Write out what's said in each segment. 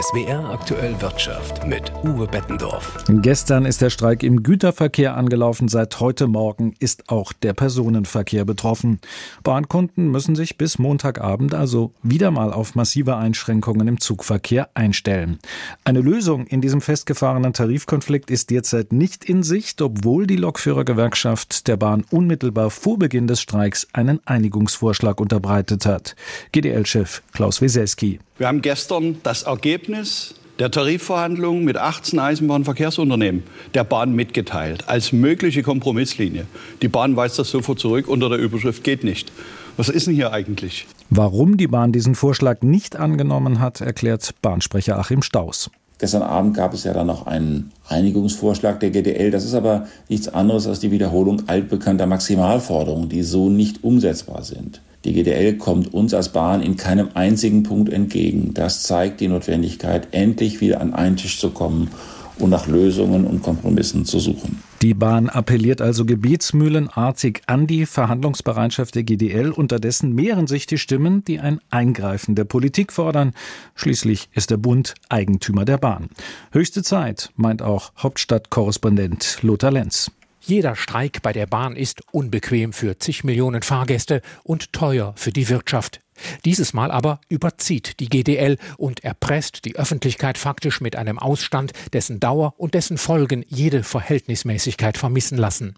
SWR aktuell Wirtschaft mit Uwe Bettendorf. Gestern ist der Streik im Güterverkehr angelaufen. Seit heute Morgen ist auch der Personenverkehr betroffen. Bahnkunden müssen sich bis Montagabend also wieder mal auf massive Einschränkungen im Zugverkehr einstellen. Eine Lösung in diesem festgefahrenen Tarifkonflikt ist derzeit nicht in Sicht, obwohl die Lokführergewerkschaft der Bahn unmittelbar vor Beginn des Streiks einen Einigungsvorschlag unterbreitet hat. GDL-Chef Klaus Wieselski. Wir haben gestern das Ergebnis der Tarifverhandlungen mit 18 Eisenbahnverkehrsunternehmen der Bahn mitgeteilt, als mögliche Kompromisslinie. Die Bahn weist das sofort zurück unter der Überschrift geht nicht. Was ist denn hier eigentlich? Warum die Bahn diesen Vorschlag nicht angenommen hat, erklärt Bahnsprecher Achim Staus. Gestern Abend gab es ja dann noch einen Einigungsvorschlag der GDL. Das ist aber nichts anderes als die Wiederholung altbekannter Maximalforderungen, die so nicht umsetzbar sind. Die GDL kommt uns als Bahn in keinem einzigen Punkt entgegen. Das zeigt die Notwendigkeit, endlich wieder an einen Tisch zu kommen und nach Lösungen und Kompromissen zu suchen. Die Bahn appelliert also gebietsmühlenartig an die Verhandlungsbereitschaft der GDL. Unterdessen mehren sich die Stimmen, die ein Eingreifen der Politik fordern. Schließlich ist der Bund Eigentümer der Bahn. Höchste Zeit, meint auch Hauptstadtkorrespondent Lothar Lenz. Jeder Streik bei der Bahn ist unbequem für zig Millionen Fahrgäste und teuer für die Wirtschaft. Dieses Mal aber überzieht die GDL und erpresst die Öffentlichkeit faktisch mit einem Ausstand, dessen Dauer und dessen Folgen jede Verhältnismäßigkeit vermissen lassen.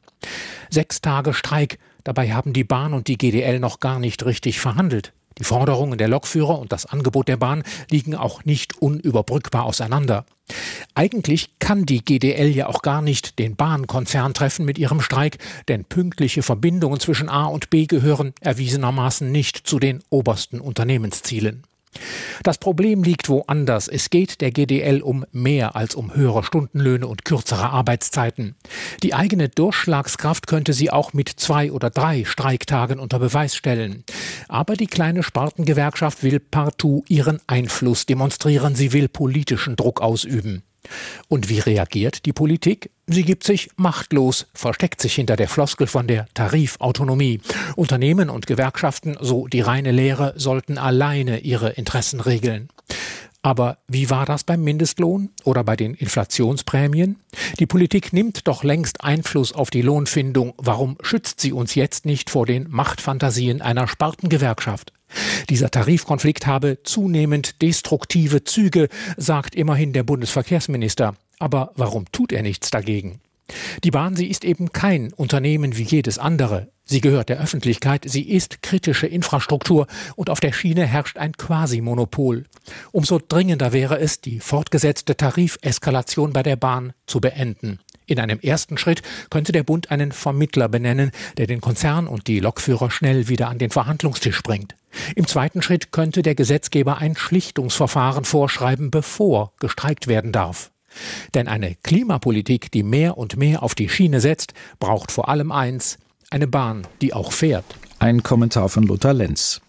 Sechs Tage Streik, dabei haben die Bahn und die GDL noch gar nicht richtig verhandelt. Die Forderungen der Lokführer und das Angebot der Bahn liegen auch nicht unüberbrückbar auseinander. Eigentlich kann die GDL ja auch gar nicht den Bahnkonzern treffen mit ihrem Streik, denn pünktliche Verbindungen zwischen A und B gehören erwiesenermaßen nicht zu den obersten Unternehmenszielen. Das Problem liegt woanders. Es geht der GDL um mehr als um höhere Stundenlöhne und kürzere Arbeitszeiten. Die eigene Durchschlagskraft könnte sie auch mit zwei oder drei Streiktagen unter Beweis stellen. Aber die kleine Spartengewerkschaft will partout ihren Einfluss demonstrieren. Sie will politischen Druck ausüben. Und wie reagiert die Politik? Sie gibt sich machtlos, versteckt sich hinter der Floskel von der Tarifautonomie. Unternehmen und Gewerkschaften, so die reine Lehre, sollten alleine ihre Interessen regeln. Aber wie war das beim Mindestlohn oder bei den Inflationsprämien? Die Politik nimmt doch längst Einfluss auf die Lohnfindung. Warum schützt sie uns jetzt nicht vor den Machtfantasien einer Spartengewerkschaft? Dieser Tarifkonflikt habe zunehmend destruktive Züge, sagt immerhin der Bundesverkehrsminister. Aber warum tut er nichts dagegen? Die Bahn, sie ist eben kein Unternehmen wie jedes andere. Sie gehört der Öffentlichkeit, sie ist kritische Infrastruktur und auf der Schiene herrscht ein Quasi-Monopol. Umso dringender wäre es, die fortgesetzte Tarifeskalation bei der Bahn zu beenden. In einem ersten Schritt könnte der Bund einen Vermittler benennen, der den Konzern und die Lokführer schnell wieder an den Verhandlungstisch bringt. Im zweiten Schritt könnte der Gesetzgeber ein Schlichtungsverfahren vorschreiben, bevor gestreikt werden darf. Denn eine Klimapolitik, die mehr und mehr auf die Schiene setzt, braucht vor allem eins, eine Bahn, die auch fährt. Ein Kommentar von Lothar Lenz.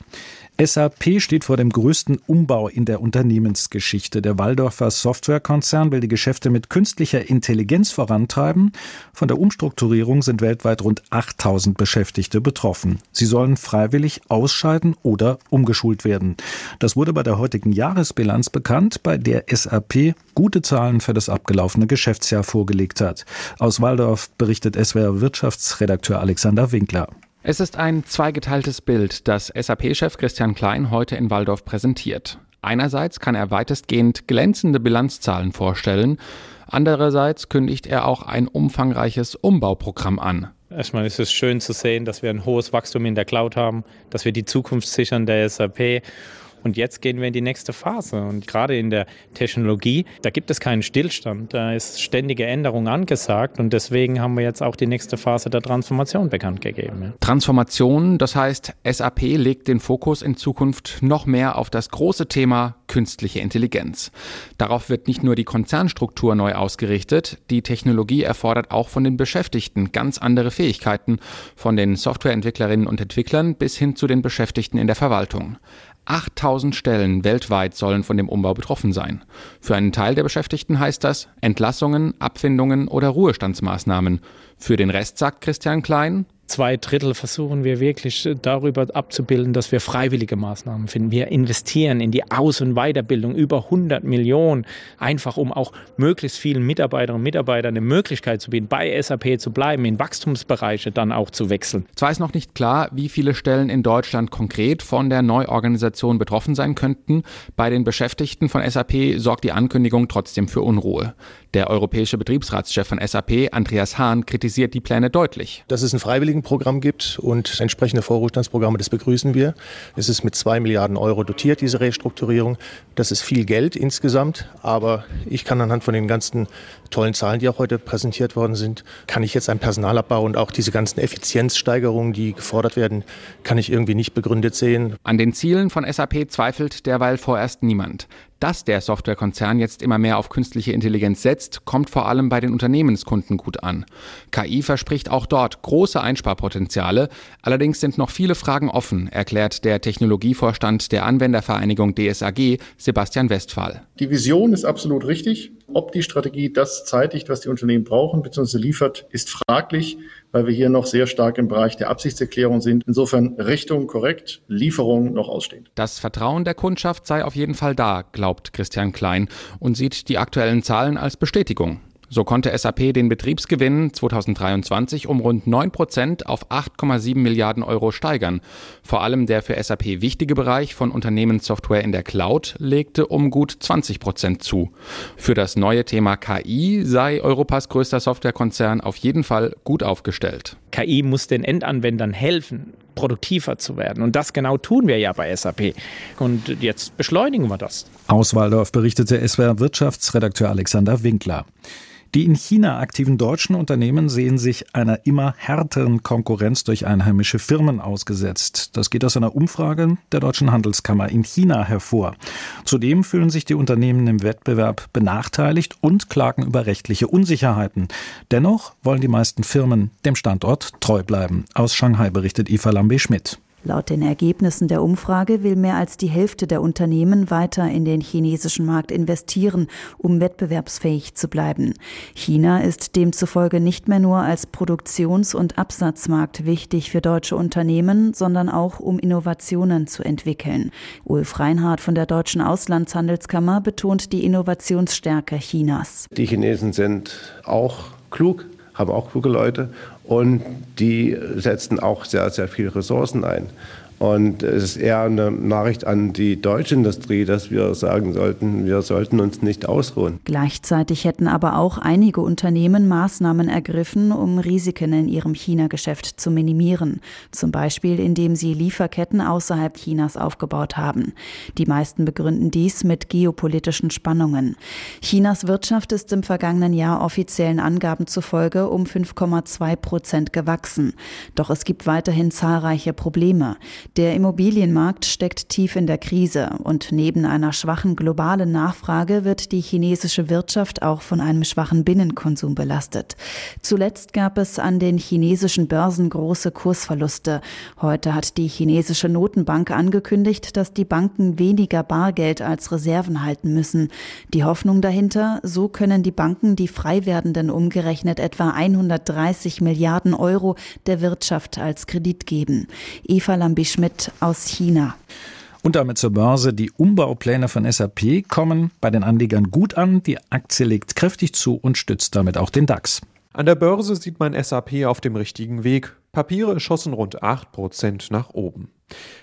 SAP steht vor dem größten Umbau in der Unternehmensgeschichte. Der Waldorfer Softwarekonzern will die Geschäfte mit künstlicher Intelligenz vorantreiben. Von der Umstrukturierung sind weltweit rund 8000 Beschäftigte betroffen. Sie sollen freiwillig ausscheiden oder umgeschult werden. Das wurde bei der heutigen Jahresbilanz bekannt, bei der SAP gute Zahlen für das abgelaufene Geschäftsjahr vorgelegt hat. Aus Waldorf berichtet SWR Wirtschaftsredakteur Alexander Winkler. Es ist ein zweigeteiltes Bild, das SAP-Chef Christian Klein heute in Waldorf präsentiert. Einerseits kann er weitestgehend glänzende Bilanzzahlen vorstellen, andererseits kündigt er auch ein umfangreiches Umbauprogramm an. Erstmal ist es schön zu sehen, dass wir ein hohes Wachstum in der Cloud haben, dass wir die Zukunft sichern der SAP und jetzt gehen wir in die nächste Phase. Und gerade in der Technologie, da gibt es keinen Stillstand. Da ist ständige Änderung angesagt. Und deswegen haben wir jetzt auch die nächste Phase der Transformation bekannt gegeben. Transformation, das heißt, SAP legt den Fokus in Zukunft noch mehr auf das große Thema künstliche Intelligenz. Darauf wird nicht nur die Konzernstruktur neu ausgerichtet, die Technologie erfordert auch von den Beschäftigten ganz andere Fähigkeiten, von den Softwareentwicklerinnen und Entwicklern bis hin zu den Beschäftigten in der Verwaltung. 8000 Stellen weltweit sollen von dem Umbau betroffen sein. Für einen Teil der Beschäftigten heißt das Entlassungen, Abfindungen oder Ruhestandsmaßnahmen. Für den Rest sagt Christian Klein, zwei Drittel versuchen wir wirklich darüber abzubilden, dass wir freiwillige Maßnahmen finden. Wir investieren in die Aus- und Weiterbildung über 100 Millionen, einfach um auch möglichst vielen Mitarbeiterinnen und Mitarbeitern eine Möglichkeit zu bieten, bei SAP zu bleiben, in Wachstumsbereiche dann auch zu wechseln. Zwar ist noch nicht klar, wie viele Stellen in Deutschland konkret von der Neuorganisation betroffen sein könnten. Bei den Beschäftigten von SAP sorgt die Ankündigung trotzdem für Unruhe. Der europäische Betriebsratschef von SAP, Andreas Hahn, kritisiert die Pläne deutlich. Dass es ein Freiwilligenprogramm gibt und entsprechende Vorruhestandsprogramme, das begrüßen wir. Es ist mit zwei Milliarden Euro dotiert, diese Restrukturierung. Das ist viel Geld insgesamt, aber ich kann anhand von den ganzen tollen Zahlen, die auch heute präsentiert worden sind, kann ich jetzt einen Personalabbau und auch diese ganzen Effizienzsteigerungen, die gefordert werden, kann ich irgendwie nicht begründet sehen. An den Zielen von SAP zweifelt derweil vorerst niemand. Dass der Softwarekonzern jetzt immer mehr auf künstliche Intelligenz setzt, kommt vor allem bei den Unternehmenskunden gut an. KI verspricht auch dort große Einsparpotenziale. Allerdings sind noch viele Fragen offen, erklärt der Technologievorstand der Anwendervereinigung DSAG, Sebastian Westphal. Die Vision ist absolut richtig. Ob die Strategie das zeitigt, was die Unternehmen brauchen bzw. liefert, ist fraglich, weil wir hier noch sehr stark im Bereich der Absichtserklärung sind. Insofern Richtung korrekt, Lieferung noch ausstehend. Das Vertrauen der Kundschaft sei auf jeden Fall da, glaubt Christian Klein und sieht die aktuellen Zahlen als Bestätigung. So konnte SAP den Betriebsgewinn 2023 um rund 9 Prozent auf 8,7 Milliarden Euro steigern. Vor allem der für SAP wichtige Bereich von Unternehmenssoftware in der Cloud legte um gut 20 Prozent zu. Für das neue Thema KI sei Europas größter Softwarekonzern auf jeden Fall gut aufgestellt. KI muss den Endanwendern helfen, produktiver zu werden. Und das genau tun wir ja bei SAP. Und jetzt beschleunigen wir das. Aus Waldorf berichtete SWR Wirtschaftsredakteur Alexander Winkler. Die in China aktiven deutschen Unternehmen sehen sich einer immer härteren Konkurrenz durch einheimische Firmen ausgesetzt. Das geht aus einer Umfrage der Deutschen Handelskammer in China hervor. Zudem fühlen sich die Unternehmen im Wettbewerb benachteiligt und klagen über rechtliche Unsicherheiten. Dennoch wollen die meisten Firmen dem Standort treu bleiben. Aus Shanghai berichtet Eva Lambe-Schmidt. Laut den Ergebnissen der Umfrage will mehr als die Hälfte der Unternehmen weiter in den chinesischen Markt investieren, um wettbewerbsfähig zu bleiben. China ist demzufolge nicht mehr nur als Produktions- und Absatzmarkt wichtig für deutsche Unternehmen, sondern auch um Innovationen zu entwickeln. Ulf Reinhardt von der Deutschen Auslandshandelskammer betont die Innovationsstärke Chinas. Die Chinesen sind auch klug, haben auch kluge Leute und die setzen auch sehr, sehr viele Ressourcen ein. Und es ist eher eine Nachricht an die deutsche Industrie, dass wir sagen sollten, wir sollten uns nicht ausruhen. Gleichzeitig hätten aber auch einige Unternehmen Maßnahmen ergriffen, um Risiken in ihrem China-Geschäft zu minimieren. Zum Beispiel, indem sie Lieferketten außerhalb Chinas aufgebaut haben. Die meisten begründen dies mit geopolitischen Spannungen. Chinas Wirtschaft ist im vergangenen Jahr offiziellen Angaben zufolge um 5,2 Prozent gewachsen. Doch es gibt weiterhin zahlreiche Probleme. Der Immobilienmarkt steckt tief in der Krise und neben einer schwachen globalen Nachfrage wird die chinesische Wirtschaft auch von einem schwachen Binnenkonsum belastet. Zuletzt gab es an den chinesischen Börsen große Kursverluste. Heute hat die chinesische Notenbank angekündigt, dass die Banken weniger Bargeld als Reserven halten müssen. Die Hoffnung dahinter, so können die Banken die frei werdenden umgerechnet etwa 130 Milliarden Euro der Wirtschaft als Kredit geben. Eva Lambisch Schmidt aus China. Und damit zur Börse. Die Umbaupläne von SAP kommen bei den Anlegern gut an. Die Aktie legt kräftig zu und stützt damit auch den DAX. An der Börse sieht man SAP auf dem richtigen Weg. Papiere schossen rund 8% nach oben.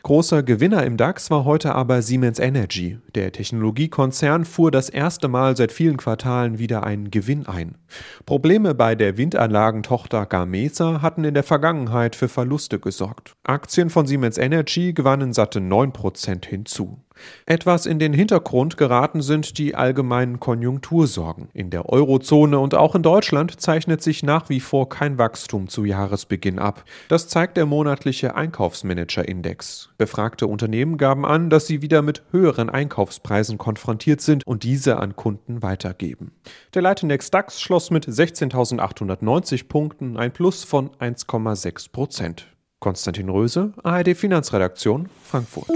Großer Gewinner im DAX war heute aber Siemens Energy. Der Technologiekonzern fuhr das erste Mal seit vielen Quartalen wieder einen Gewinn ein. Probleme bei der Windanlagentochter Gamesa hatten in der Vergangenheit für Verluste gesorgt. Aktien von Siemens Energy gewannen satte 9% hinzu. Etwas in den Hintergrund geraten sind die allgemeinen Konjunktursorgen. In der Eurozone und auch in Deutschland zeichnet sich nach wie vor kein Wachstum zu Jahresbeginn ab. Das zeigt der monatliche Einkaufsmanager-Index. Befragte Unternehmen gaben an, dass sie wieder mit höheren Einkaufspreisen konfrontiert sind und diese an Kunden weitergeben. Der Leitindex DAX schloss mit 16.890 Punkten, ein Plus von 1,6 Prozent. Konstantin Röse, ARD Finanzredaktion, Frankfurt.